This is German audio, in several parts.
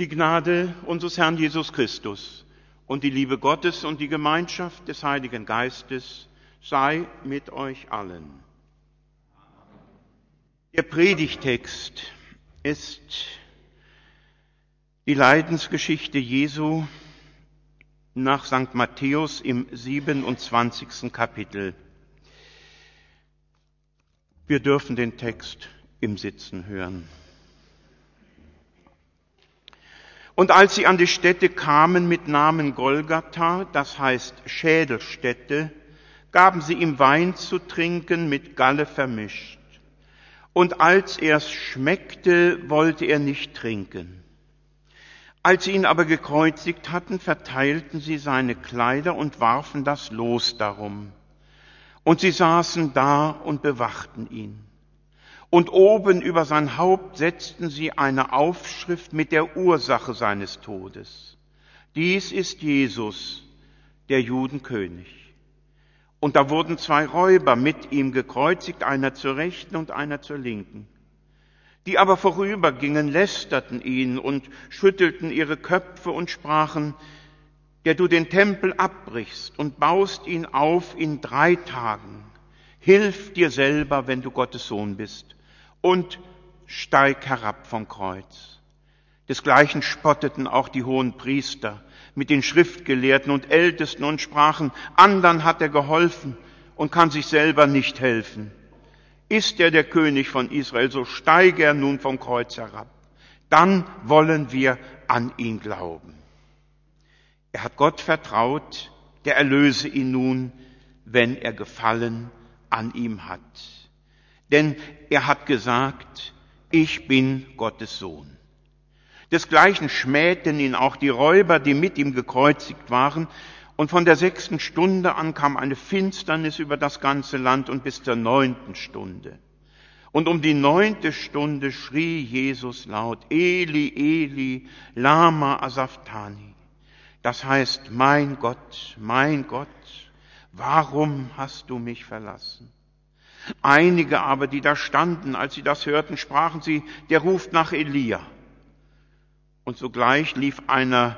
Die Gnade unseres Herrn Jesus Christus und die Liebe Gottes und die Gemeinschaft des Heiligen Geistes sei mit euch allen. Der Predigtext ist die Leidensgeschichte Jesu nach St. Matthäus im 27. Kapitel. Wir dürfen den Text im Sitzen hören. Und als sie an die Stätte kamen mit Namen Golgatha, das heißt Schädelstätte, gaben sie ihm Wein zu trinken mit Galle vermischt. Und als er's schmeckte, wollte er nicht trinken. Als sie ihn aber gekreuzigt hatten, verteilten sie seine Kleider und warfen das Los darum. Und sie saßen da und bewachten ihn und oben über sein Haupt setzten sie eine Aufschrift mit der Ursache seines Todes. Dies ist Jesus, der Judenkönig. Und da wurden zwei Räuber mit ihm gekreuzigt, einer zur Rechten und einer zur Linken. Die aber vorübergingen, lästerten ihn und schüttelten ihre Köpfe und sprachen, der du den Tempel abbrichst und baust ihn auf in drei Tagen, hilf dir selber, wenn du Gottes Sohn bist und steig herab vom Kreuz. Desgleichen spotteten auch die hohen Priester mit den Schriftgelehrten und Ältesten und sprachen, andern hat er geholfen und kann sich selber nicht helfen. Ist er der König von Israel, so steige er nun vom Kreuz herab. Dann wollen wir an ihn glauben. Er hat Gott vertraut, der erlöse ihn nun, wenn er Gefallen an ihm hat denn er hat gesagt, ich bin Gottes Sohn. Desgleichen schmähten ihn auch die Räuber, die mit ihm gekreuzigt waren, und von der sechsten Stunde an kam eine Finsternis über das ganze Land und bis zur neunten Stunde. Und um die neunte Stunde schrie Jesus laut, Eli, Eli, lama asaftani. Das heißt, mein Gott, mein Gott, warum hast du mich verlassen? Einige aber, die da standen, als sie das hörten, sprachen sie, der ruft nach Elia. Und sogleich lief einer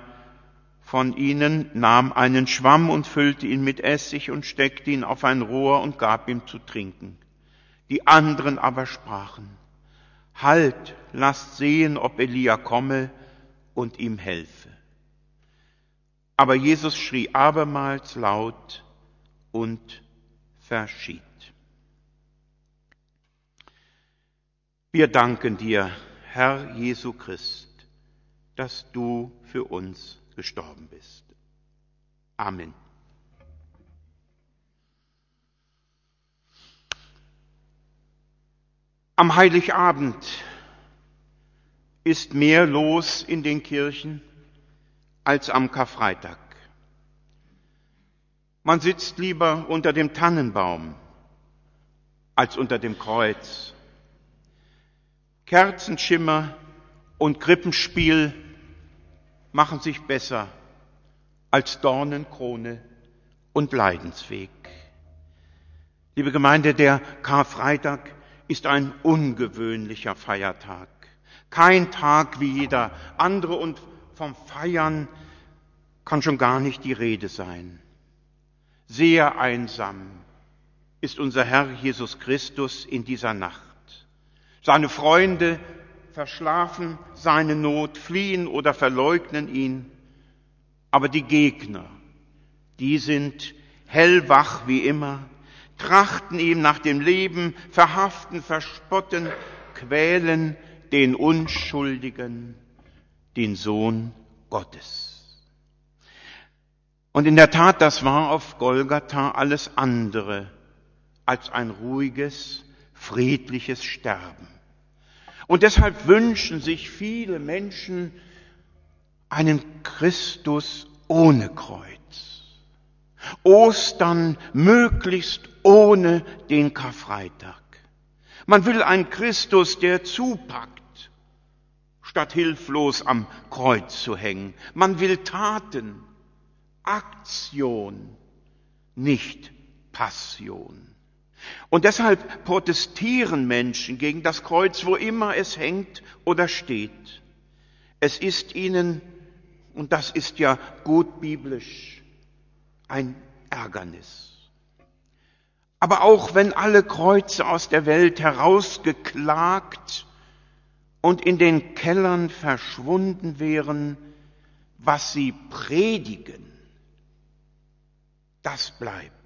von ihnen, nahm einen Schwamm und füllte ihn mit Essig und steckte ihn auf ein Rohr und gab ihm zu trinken. Die anderen aber sprachen, Halt, lasst sehen, ob Elia komme und ihm helfe. Aber Jesus schrie abermals laut und verschied. Wir danken dir, Herr Jesu Christ, dass du für uns gestorben bist. Amen. Am Heiligabend ist mehr los in den Kirchen als am Karfreitag. Man sitzt lieber unter dem Tannenbaum als unter dem Kreuz Kerzenschimmer und Krippenspiel machen sich besser als Dornenkrone und Leidensweg. Liebe Gemeinde, der Karfreitag ist ein ungewöhnlicher Feiertag. Kein Tag wie jeder andere und vom Feiern kann schon gar nicht die Rede sein. Sehr einsam ist unser Herr Jesus Christus in dieser Nacht. Seine Freunde verschlafen seine Not, fliehen oder verleugnen ihn. Aber die Gegner, die sind hellwach wie immer, trachten ihm nach dem Leben, verhaften, verspotten, quälen den Unschuldigen, den Sohn Gottes. Und in der Tat, das war auf Golgatha alles andere als ein ruhiges, friedliches Sterben. Und deshalb wünschen sich viele Menschen einen Christus ohne Kreuz. Ostern möglichst ohne den Karfreitag. Man will einen Christus, der zupackt, statt hilflos am Kreuz zu hängen. Man will Taten, Aktion, nicht Passion. Und deshalb protestieren Menschen gegen das Kreuz, wo immer es hängt oder steht. Es ist ihnen, und das ist ja gut biblisch, ein Ärgernis. Aber auch wenn alle Kreuze aus der Welt herausgeklagt und in den Kellern verschwunden wären, was sie predigen, das bleibt.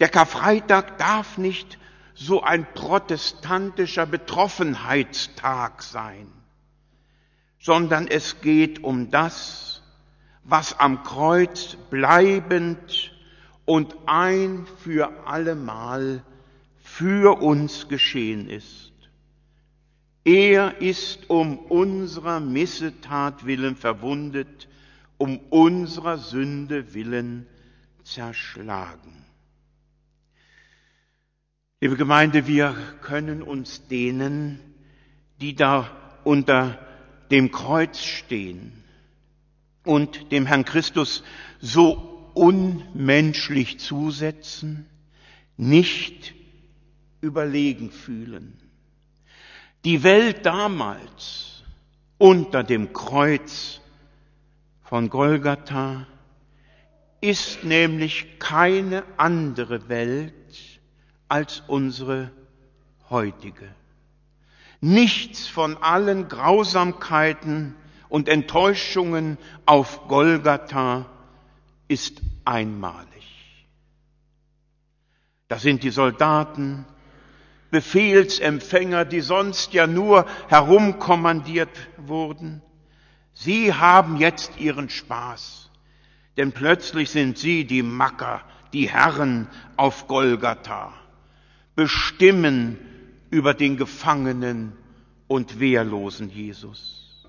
Der Karfreitag darf nicht so ein protestantischer Betroffenheitstag sein, sondern es geht um das, was am Kreuz bleibend und ein für allemal für uns geschehen ist. Er ist um unserer Missetat willen verwundet, um unserer Sünde willen zerschlagen. Liebe Gemeinde, wir können uns denen, die da unter dem Kreuz stehen und dem Herrn Christus so unmenschlich zusetzen, nicht überlegen fühlen. Die Welt damals unter dem Kreuz von Golgatha ist nämlich keine andere Welt als unsere heutige. Nichts von allen Grausamkeiten und Enttäuschungen auf Golgatha ist einmalig. Das sind die Soldaten, Befehlsempfänger, die sonst ja nur herumkommandiert wurden. Sie haben jetzt ihren Spaß, denn plötzlich sind sie die Macker, die Herren auf Golgatha, bestimmen über den Gefangenen und wehrlosen Jesus.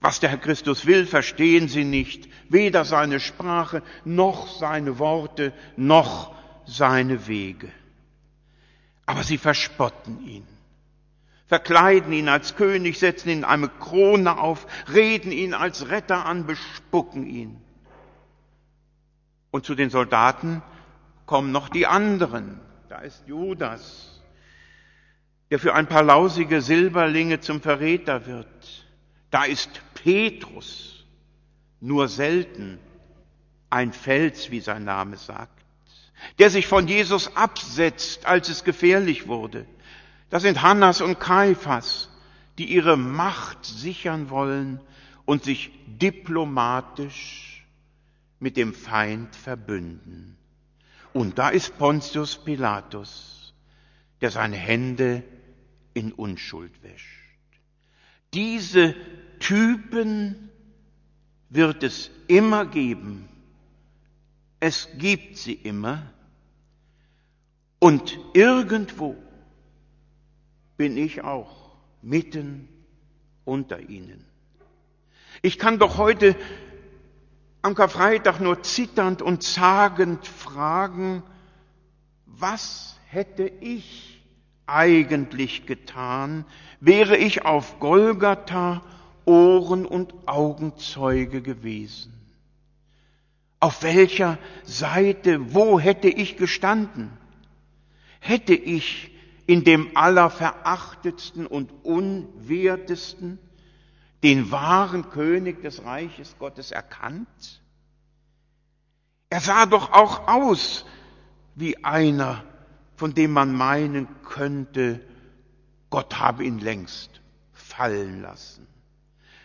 Was der Herr Christus will, verstehen sie nicht, weder seine Sprache noch seine Worte noch seine Wege. Aber sie verspotten ihn, verkleiden ihn als König, setzen ihn eine Krone auf, reden ihn als Retter an, bespucken ihn. Und zu den Soldaten kommen noch die anderen. Da ist Judas, der für ein paar lausige Silberlinge zum Verräter wird. Da ist Petrus, nur selten ein Fels, wie sein Name sagt, der sich von Jesus absetzt, als es gefährlich wurde. Das sind Hannas und Kaiphas, die ihre Macht sichern wollen und sich diplomatisch mit dem Feind verbünden. Und da ist Pontius Pilatus, der seine Hände in Unschuld wäscht. Diese Typen wird es immer geben. Es gibt sie immer. Und irgendwo bin ich auch mitten unter ihnen. Ich kann doch heute am Karfreitag nur zitternd und zagend fragen, was hätte ich eigentlich getan, wäre ich auf Golgatha Ohren- und Augenzeuge gewesen. Auf welcher Seite, wo hätte ich gestanden? Hätte ich in dem allerverachtetsten und unwertesten den wahren König des Reiches Gottes erkannt? Er sah doch auch aus wie einer, von dem man meinen könnte, Gott habe ihn längst fallen lassen.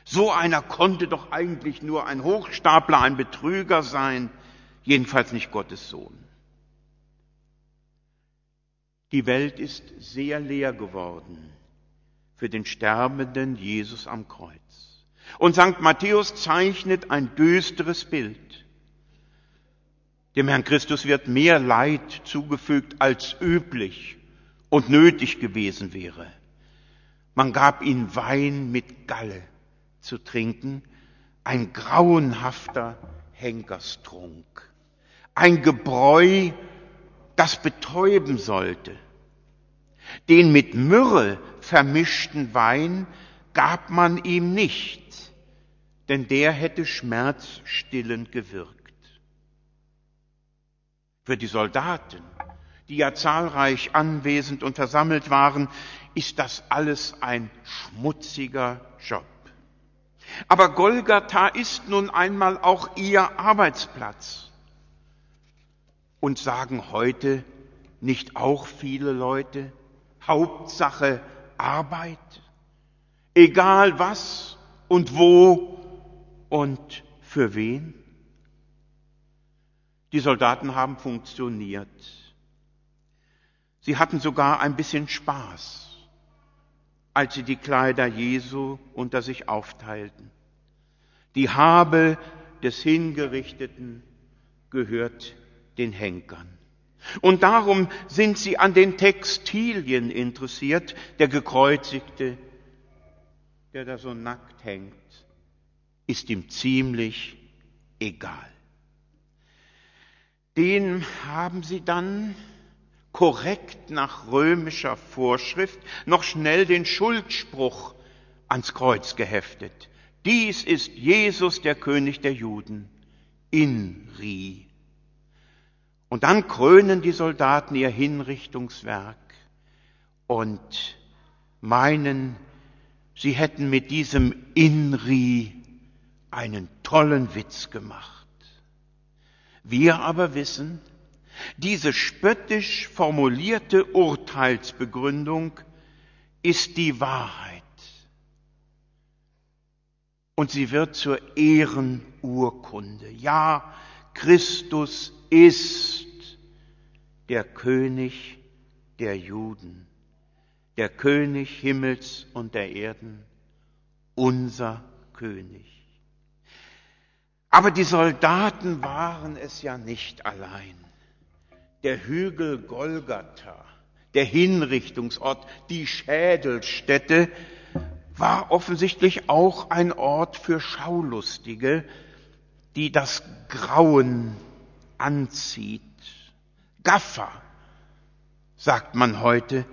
So einer konnte doch eigentlich nur ein Hochstapler, ein Betrüger sein, jedenfalls nicht Gottes Sohn. Die Welt ist sehr leer geworden für den sterbenden Jesus am Kreuz. Und St. Matthäus zeichnet ein düsteres Bild. Dem Herrn Christus wird mehr Leid zugefügt, als üblich und nötig gewesen wäre. Man gab ihm Wein mit Galle zu trinken, ein grauenhafter Henkerstrunk, ein Gebräu, das betäuben sollte. Den mit Myrrhe vermischten Wein gab man ihm nicht, denn der hätte schmerzstillend gewirkt. Für die Soldaten, die ja zahlreich anwesend und versammelt waren, ist das alles ein schmutziger Job. Aber Golgatha ist nun einmal auch ihr Arbeitsplatz. Und sagen heute nicht auch viele Leute, Hauptsache Arbeit, egal was und wo und für wen? Die Soldaten haben funktioniert. Sie hatten sogar ein bisschen Spaß als sie die Kleider Jesu unter sich aufteilten. Die Habe des Hingerichteten gehört den Henkern. Und darum sind sie an den Textilien interessiert, der Gekreuzigte, der da so nackt hängt, ist ihm ziemlich egal. Den haben sie dann korrekt nach römischer Vorschrift noch schnell den Schuldspruch ans Kreuz geheftet. Dies ist Jesus, der König der Juden, Inri. Und dann krönen die Soldaten ihr Hinrichtungswerk und meinen, sie hätten mit diesem Inri einen tollen Witz gemacht. Wir aber wissen, diese spöttisch formulierte Urteilsbegründung ist die Wahrheit. Und sie wird zur Ehrenurkunde. Ja, Christus ist der König der Juden, der König Himmels und der Erden, unser König. Aber die Soldaten waren es ja nicht allein der Hügel Golgatha, der Hinrichtungsort, die Schädelstätte, war offensichtlich auch ein Ort für Schaulustige, die das Grauen anzieht. Gaffer, sagt man heute,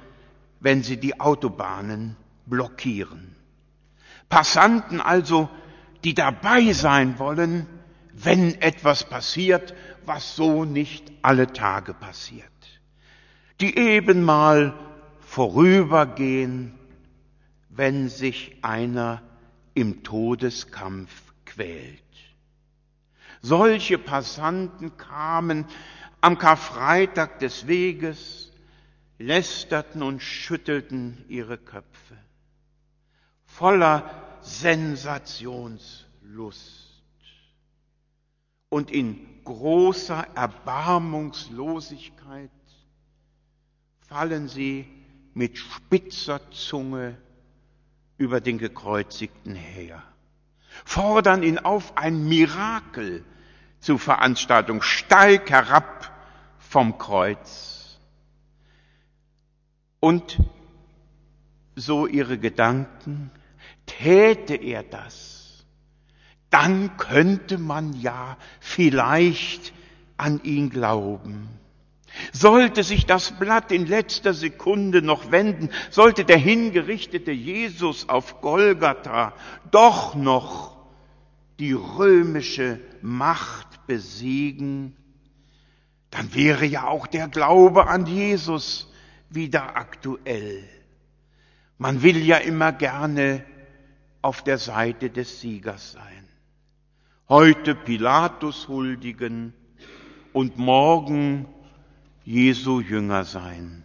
wenn sie die Autobahnen blockieren. Passanten also, die dabei sein wollen, wenn etwas passiert, was so nicht alle Tage passiert, die eben mal vorübergehen, wenn sich einer im Todeskampf quält. Solche Passanten kamen am Karfreitag des Weges, lästerten und schüttelten ihre Köpfe, voller Sensationslust und in großer Erbarmungslosigkeit fallen sie mit spitzer Zunge über den Gekreuzigten her, fordern ihn auf, ein Mirakel zu Veranstaltung, steig herab vom Kreuz. Und so ihre Gedanken, täte er das, dann könnte man ja vielleicht an ihn glauben. Sollte sich das Blatt in letzter Sekunde noch wenden, sollte der hingerichtete Jesus auf Golgatha doch noch die römische Macht besiegen, dann wäre ja auch der Glaube an Jesus wieder aktuell. Man will ja immer gerne auf der Seite des Siegers sein heute Pilatus huldigen und morgen Jesu Jünger sein.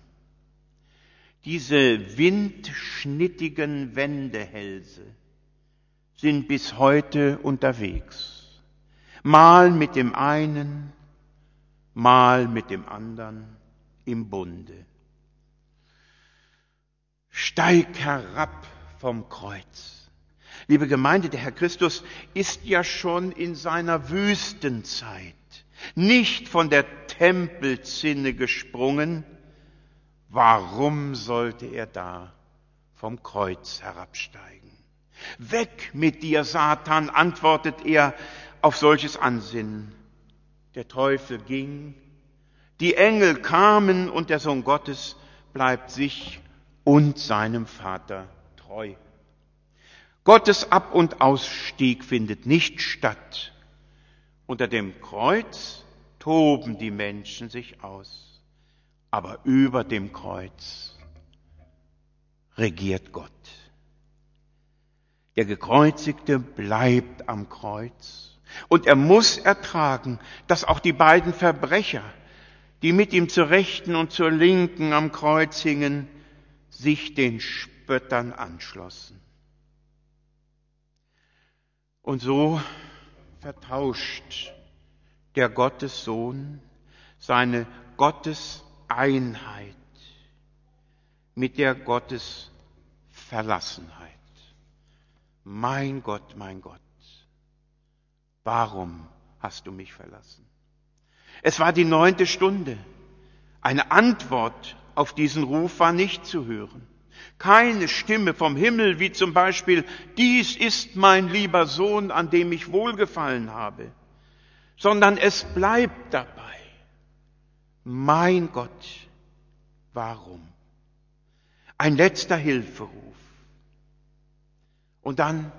Diese windschnittigen Wendehälse sind bis heute unterwegs. Mal mit dem einen, mal mit dem anderen im Bunde. Steig herab vom Kreuz. Liebe Gemeinde, der Herr Christus ist ja schon in seiner Wüstenzeit nicht von der Tempelzinne gesprungen. Warum sollte er da vom Kreuz herabsteigen? Weg mit dir, Satan, antwortet er auf solches Ansinnen. Der Teufel ging, die Engel kamen und der Sohn Gottes bleibt sich und seinem Vater treu. Gottes Ab- und Ausstieg findet nicht statt. Unter dem Kreuz toben die Menschen sich aus, aber über dem Kreuz regiert Gott. Der Gekreuzigte bleibt am Kreuz und er muss ertragen, dass auch die beiden Verbrecher, die mit ihm zur Rechten und zur Linken am Kreuz hingen, sich den Spöttern anschlossen. Und so vertauscht der Gottessohn seine Gotteseinheit mit der Gottesverlassenheit. Mein Gott, mein Gott, warum hast du mich verlassen? Es war die neunte Stunde. Eine Antwort auf diesen Ruf war nicht zu hören. Keine Stimme vom Himmel, wie zum Beispiel, dies ist mein lieber Sohn, an dem ich wohlgefallen habe, sondern es bleibt dabei. Mein Gott, warum? Ein letzter Hilferuf. Und dann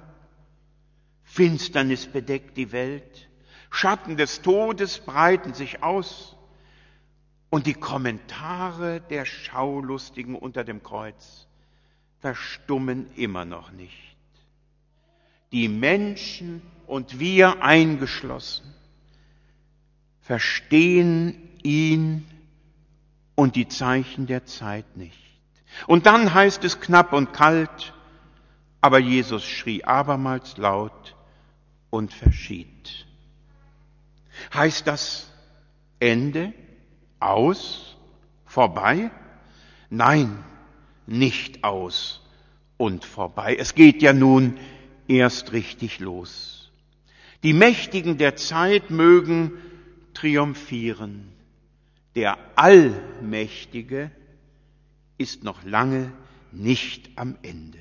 Finsternis bedeckt die Welt, Schatten des Todes breiten sich aus und die Kommentare der Schaulustigen unter dem Kreuz verstummen immer noch nicht. Die Menschen und wir eingeschlossen verstehen ihn und die Zeichen der Zeit nicht. Und dann heißt es knapp und kalt, aber Jesus schrie abermals laut und verschied. Heißt das Ende, aus, vorbei? Nein, nicht aus und vorbei. Es geht ja nun erst richtig los. Die Mächtigen der Zeit mögen triumphieren. Der Allmächtige ist noch lange nicht am Ende.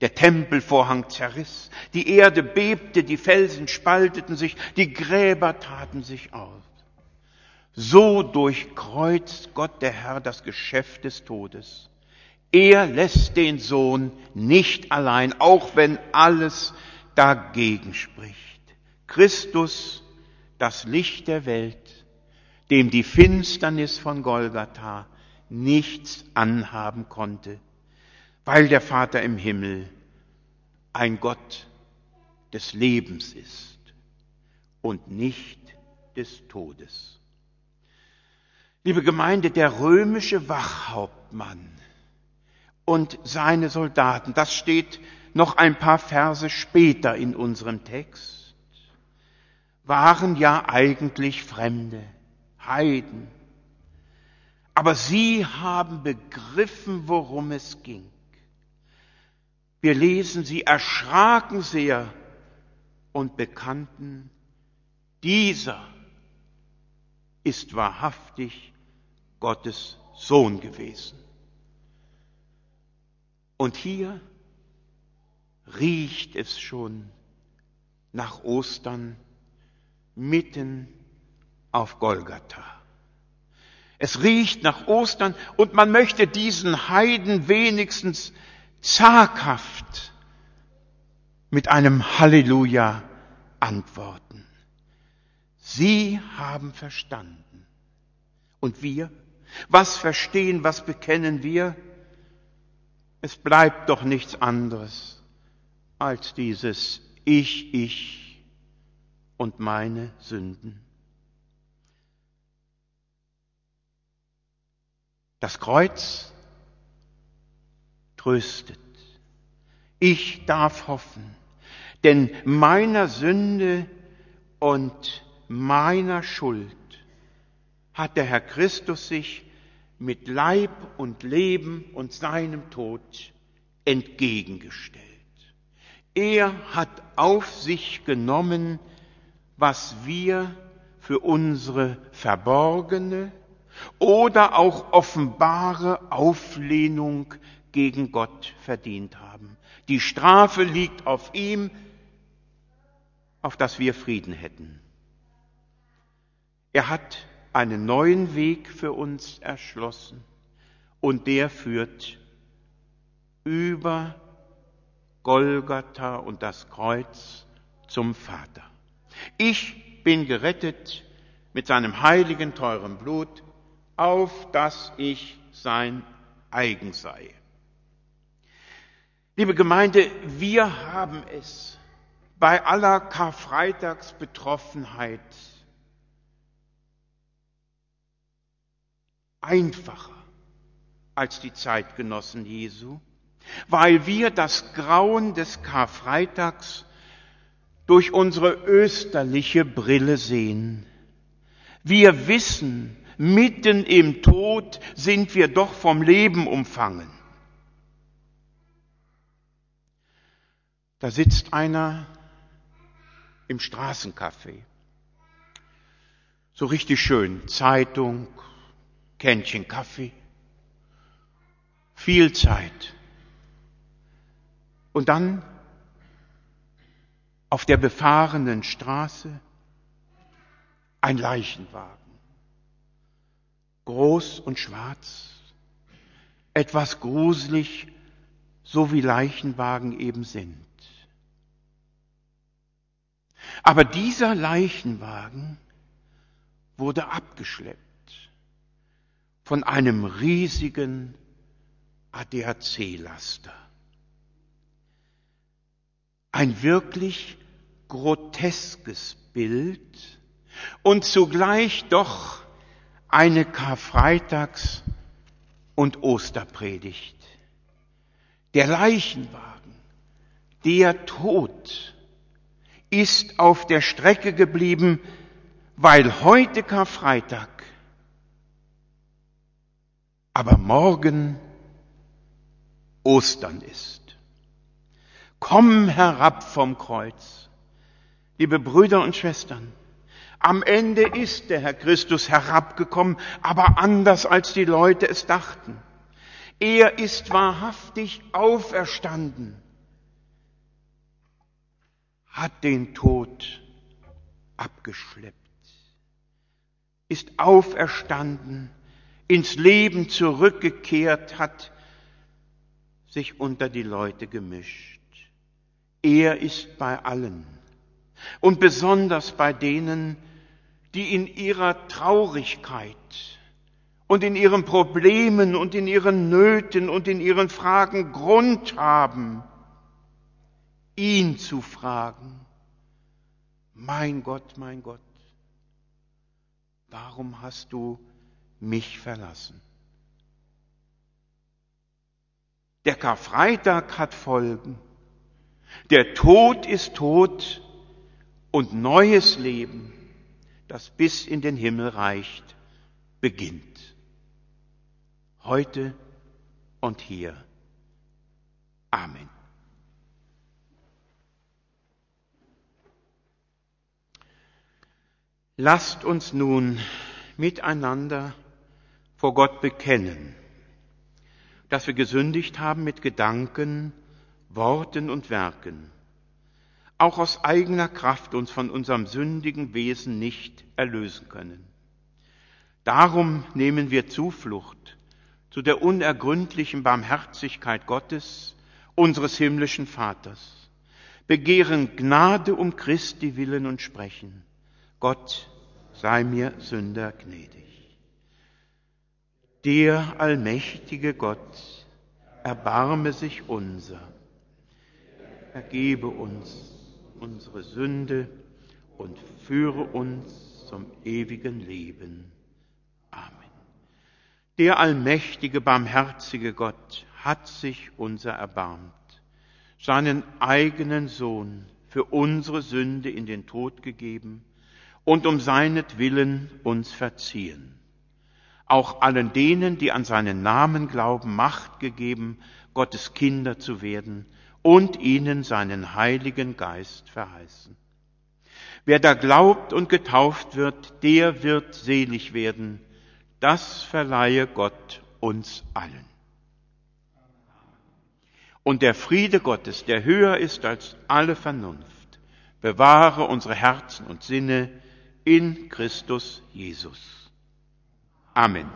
Der Tempelvorhang zerriss, die Erde bebte, die Felsen spalteten sich, die Gräber taten sich auf. So durchkreuzt Gott der Herr das Geschäft des Todes. Er lässt den Sohn nicht allein, auch wenn alles dagegen spricht. Christus, das Licht der Welt, dem die Finsternis von Golgatha nichts anhaben konnte, weil der Vater im Himmel ein Gott des Lebens ist und nicht des Todes. Liebe Gemeinde, der römische Wachhauptmann und seine Soldaten, das steht noch ein paar Verse später in unserem Text, waren ja eigentlich Fremde, Heiden. Aber sie haben begriffen, worum es ging. Wir lesen, sie erschraken sehr und bekannten, dieser ist wahrhaftig Gottes Sohn gewesen. Und hier riecht es schon nach Ostern mitten auf Golgatha. Es riecht nach Ostern und man möchte diesen Heiden wenigstens zaghaft mit einem Halleluja antworten. Sie haben verstanden. Und wir? Was verstehen, was bekennen wir? Es bleibt doch nichts anderes als dieses Ich, ich und meine Sünden. Das Kreuz tröstet. Ich darf hoffen, denn meiner Sünde und meiner Schuld hat der Herr Christus sich mit Leib und Leben und seinem Tod entgegengestellt. Er hat auf sich genommen, was wir für unsere verborgene oder auch offenbare Auflehnung gegen Gott verdient haben. Die Strafe liegt auf ihm, auf dass wir Frieden hätten. Er hat einen neuen Weg für uns erschlossen und der führt über Golgatha und das Kreuz zum Vater. Ich bin gerettet mit seinem heiligen, teuren Blut, auf dass ich sein eigen sei. Liebe Gemeinde, wir haben es bei aller Karfreitagsbetroffenheit einfacher als die Zeitgenossen Jesu, weil wir das Grauen des Karfreitags durch unsere österliche Brille sehen. Wir wissen, mitten im Tod sind wir doch vom Leben umfangen. Da sitzt einer im Straßencafé. So richtig schön. Zeitung, Kännchen Kaffee. Viel Zeit. Und dann auf der befahrenen Straße ein Leichenwagen. Groß und schwarz. Etwas gruselig, so wie Leichenwagen eben sind. Aber dieser Leichenwagen wurde abgeschleppt von einem riesigen ADAC-Laster. Ein wirklich groteskes Bild und zugleich doch eine Karfreitags- und Osterpredigt. Der Leichenwagen, der Tod, ist auf der Strecke geblieben, weil heute Karfreitag, aber morgen Ostern ist. Komm herab vom Kreuz, liebe Brüder und Schwestern. Am Ende ist der Herr Christus herabgekommen, aber anders als die Leute es dachten. Er ist wahrhaftig auferstanden hat den Tod abgeschleppt, ist auferstanden, ins Leben zurückgekehrt, hat sich unter die Leute gemischt. Er ist bei allen und besonders bei denen, die in ihrer Traurigkeit und in ihren Problemen und in ihren Nöten und in ihren Fragen Grund haben, ihn zu fragen, mein Gott, mein Gott, warum hast du mich verlassen? Der Karfreitag hat Folgen. Der Tod ist tot und neues Leben, das bis in den Himmel reicht, beginnt. Heute und hier. Amen. Lasst uns nun miteinander vor Gott bekennen, dass wir gesündigt haben mit Gedanken, Worten und Werken, auch aus eigener Kraft uns von unserem sündigen Wesen nicht erlösen können. Darum nehmen wir Zuflucht zu der unergründlichen Barmherzigkeit Gottes, unseres himmlischen Vaters, begehren Gnade um Christi willen und sprechen, Gott sei mir Sünder gnädig. Der allmächtige Gott, erbarme sich unser, ergebe uns unsere Sünde und führe uns zum ewigen Leben. Amen. Der allmächtige, barmherzige Gott hat sich unser erbarmt, seinen eigenen Sohn für unsere Sünde in den Tod gegeben, und um seinetwillen uns verziehen. Auch allen denen, die an seinen Namen glauben, Macht gegeben, Gottes Kinder zu werden und ihnen seinen Heiligen Geist verheißen. Wer da glaubt und getauft wird, der wird selig werden. Das verleihe Gott uns allen. Und der Friede Gottes, der höher ist als alle Vernunft, bewahre unsere Herzen und Sinne in Christus Jesus. Amen.